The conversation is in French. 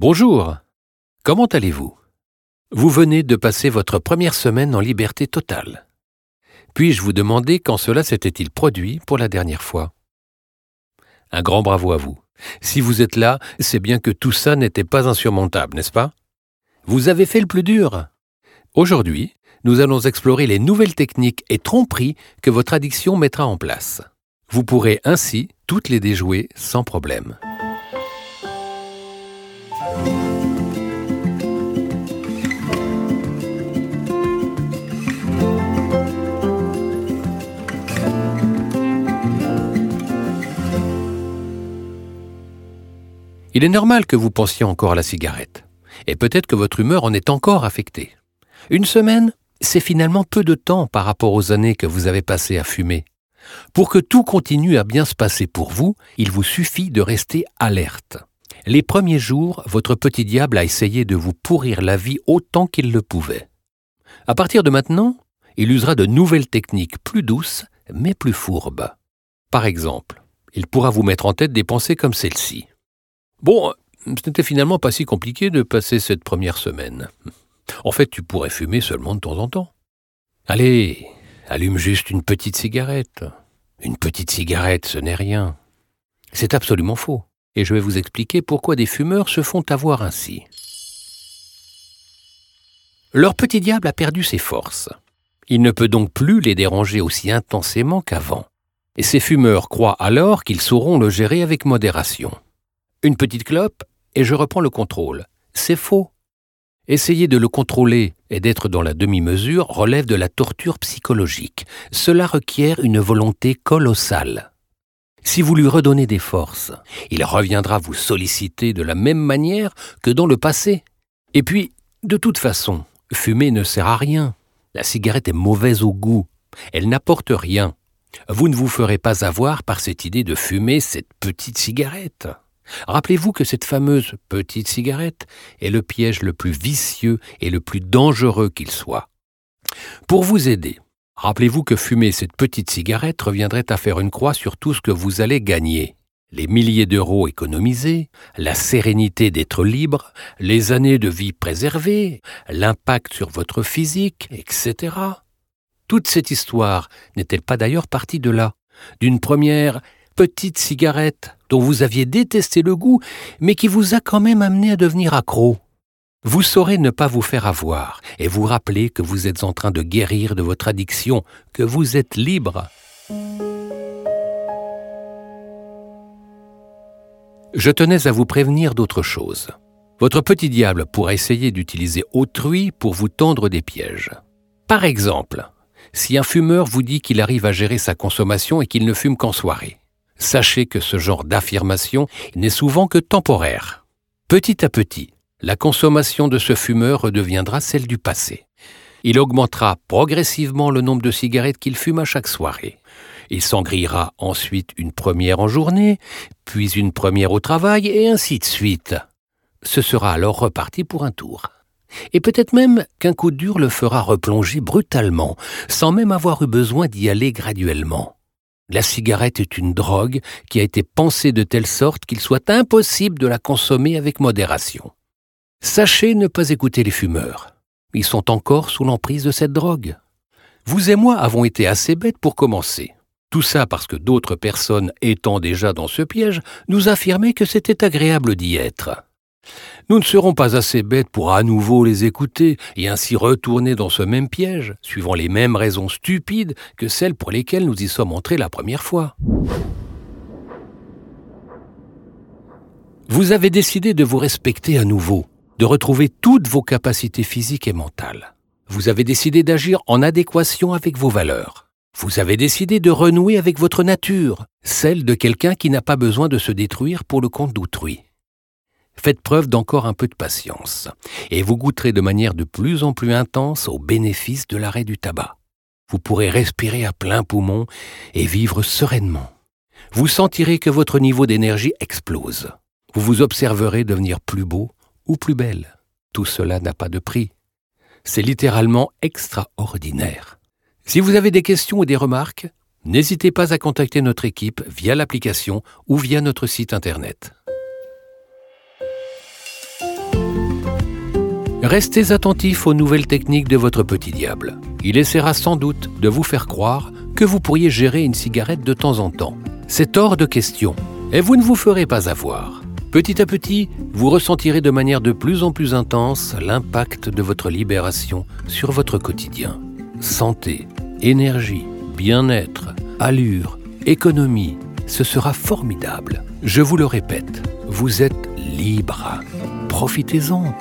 Bonjour. Comment allez-vous? Vous venez de passer votre première semaine en liberté totale. Puis-je vous demander quand cela s'était-il produit pour la dernière fois? Un grand bravo à vous. Si vous êtes là, c'est bien que tout ça n'était pas insurmontable, n'est-ce pas? Vous avez fait le plus dur. Aujourd'hui, nous allons explorer les nouvelles techniques et tromperies que votre addiction mettra en place. Vous pourrez ainsi toutes les déjouer sans problème. Il est normal que vous pensiez encore à la cigarette, et peut-être que votre humeur en est encore affectée. Une semaine, c'est finalement peu de temps par rapport aux années que vous avez passées à fumer. Pour que tout continue à bien se passer pour vous, il vous suffit de rester alerte. Les premiers jours, votre petit diable a essayé de vous pourrir la vie autant qu'il le pouvait. À partir de maintenant, il usera de nouvelles techniques plus douces, mais plus fourbes. Par exemple, il pourra vous mettre en tête des pensées comme celle-ci. Bon, ce n'était finalement pas si compliqué de passer cette première semaine. En fait, tu pourrais fumer seulement de temps en temps. Allez, allume juste une petite cigarette. Une petite cigarette, ce n'est rien. C'est absolument faux. Et je vais vous expliquer pourquoi des fumeurs se font avoir ainsi. Leur petit diable a perdu ses forces. Il ne peut donc plus les déranger aussi intensément qu'avant. Et ces fumeurs croient alors qu'ils sauront le gérer avec modération. Une petite clope, et je reprends le contrôle. C'est faux. Essayer de le contrôler et d'être dans la demi-mesure relève de la torture psychologique. Cela requiert une volonté colossale. Si vous lui redonnez des forces, il reviendra vous solliciter de la même manière que dans le passé. Et puis, de toute façon, fumer ne sert à rien. La cigarette est mauvaise au goût. Elle n'apporte rien. Vous ne vous ferez pas avoir par cette idée de fumer cette petite cigarette. Rappelez-vous que cette fameuse petite cigarette est le piège le plus vicieux et le plus dangereux qu'il soit. Pour vous aider, rappelez-vous que fumer cette petite cigarette reviendrait à faire une croix sur tout ce que vous allez gagner. Les milliers d'euros économisés, la sérénité d'être libre, les années de vie préservées, l'impact sur votre physique, etc. Toute cette histoire n'est-elle pas d'ailleurs partie de là, d'une première petite cigarette dont vous aviez détesté le goût, mais qui vous a quand même amené à devenir accro? Vous saurez ne pas vous faire avoir et vous rappeler que vous êtes en train de guérir de votre addiction, que vous êtes libre. Je tenais à vous prévenir d'autre chose. Votre petit diable pourra essayer d'utiliser autrui pour vous tendre des pièges. Par exemple, si un fumeur vous dit qu'il arrive à gérer sa consommation et qu'il ne fume qu'en soirée, Sachez que ce genre d'affirmation n'est souvent que temporaire. Petit à petit, la consommation de ce fumeur redeviendra celle du passé. Il augmentera progressivement le nombre de cigarettes qu'il fume à chaque soirée. Il s'en grillera ensuite une première en journée, puis une première au travail, et ainsi de suite. Ce sera alors reparti pour un tour. Et peut-être même qu'un coup dur le fera replonger brutalement, sans même avoir eu besoin d'y aller graduellement. La cigarette est une drogue qui a été pensée de telle sorte qu'il soit impossible de la consommer avec modération. Sachez ne pas écouter les fumeurs. Ils sont encore sous l'emprise de cette drogue. Vous et moi avons été assez bêtes pour commencer. Tout ça parce que d'autres personnes étant déjà dans ce piège nous affirmaient que c'était agréable d'y être. Nous ne serons pas assez bêtes pour à nouveau les écouter et ainsi retourner dans ce même piège, suivant les mêmes raisons stupides que celles pour lesquelles nous y sommes entrés la première fois. Vous avez décidé de vous respecter à nouveau, de retrouver toutes vos capacités physiques et mentales. Vous avez décidé d'agir en adéquation avec vos valeurs. Vous avez décidé de renouer avec votre nature, celle de quelqu'un qui n'a pas besoin de se détruire pour le compte d'autrui. Faites preuve d'encore un peu de patience, et vous goûterez de manière de plus en plus intense aux bénéfices de l'arrêt du tabac. Vous pourrez respirer à plein poumon et vivre sereinement. Vous sentirez que votre niveau d'énergie explose. Vous vous observerez devenir plus beau ou plus belle. Tout cela n'a pas de prix. C'est littéralement extraordinaire. Si vous avez des questions ou des remarques, n'hésitez pas à contacter notre équipe via l'application ou via notre site internet. Restez attentif aux nouvelles techniques de votre petit diable. Il essaiera sans doute de vous faire croire que vous pourriez gérer une cigarette de temps en temps. C'est hors de question, et vous ne vous ferez pas avoir. Petit à petit, vous ressentirez de manière de plus en plus intense l'impact de votre libération sur votre quotidien. Santé, énergie, bien-être, allure, économie, ce sera formidable. Je vous le répète, vous êtes libre. Profitez-en.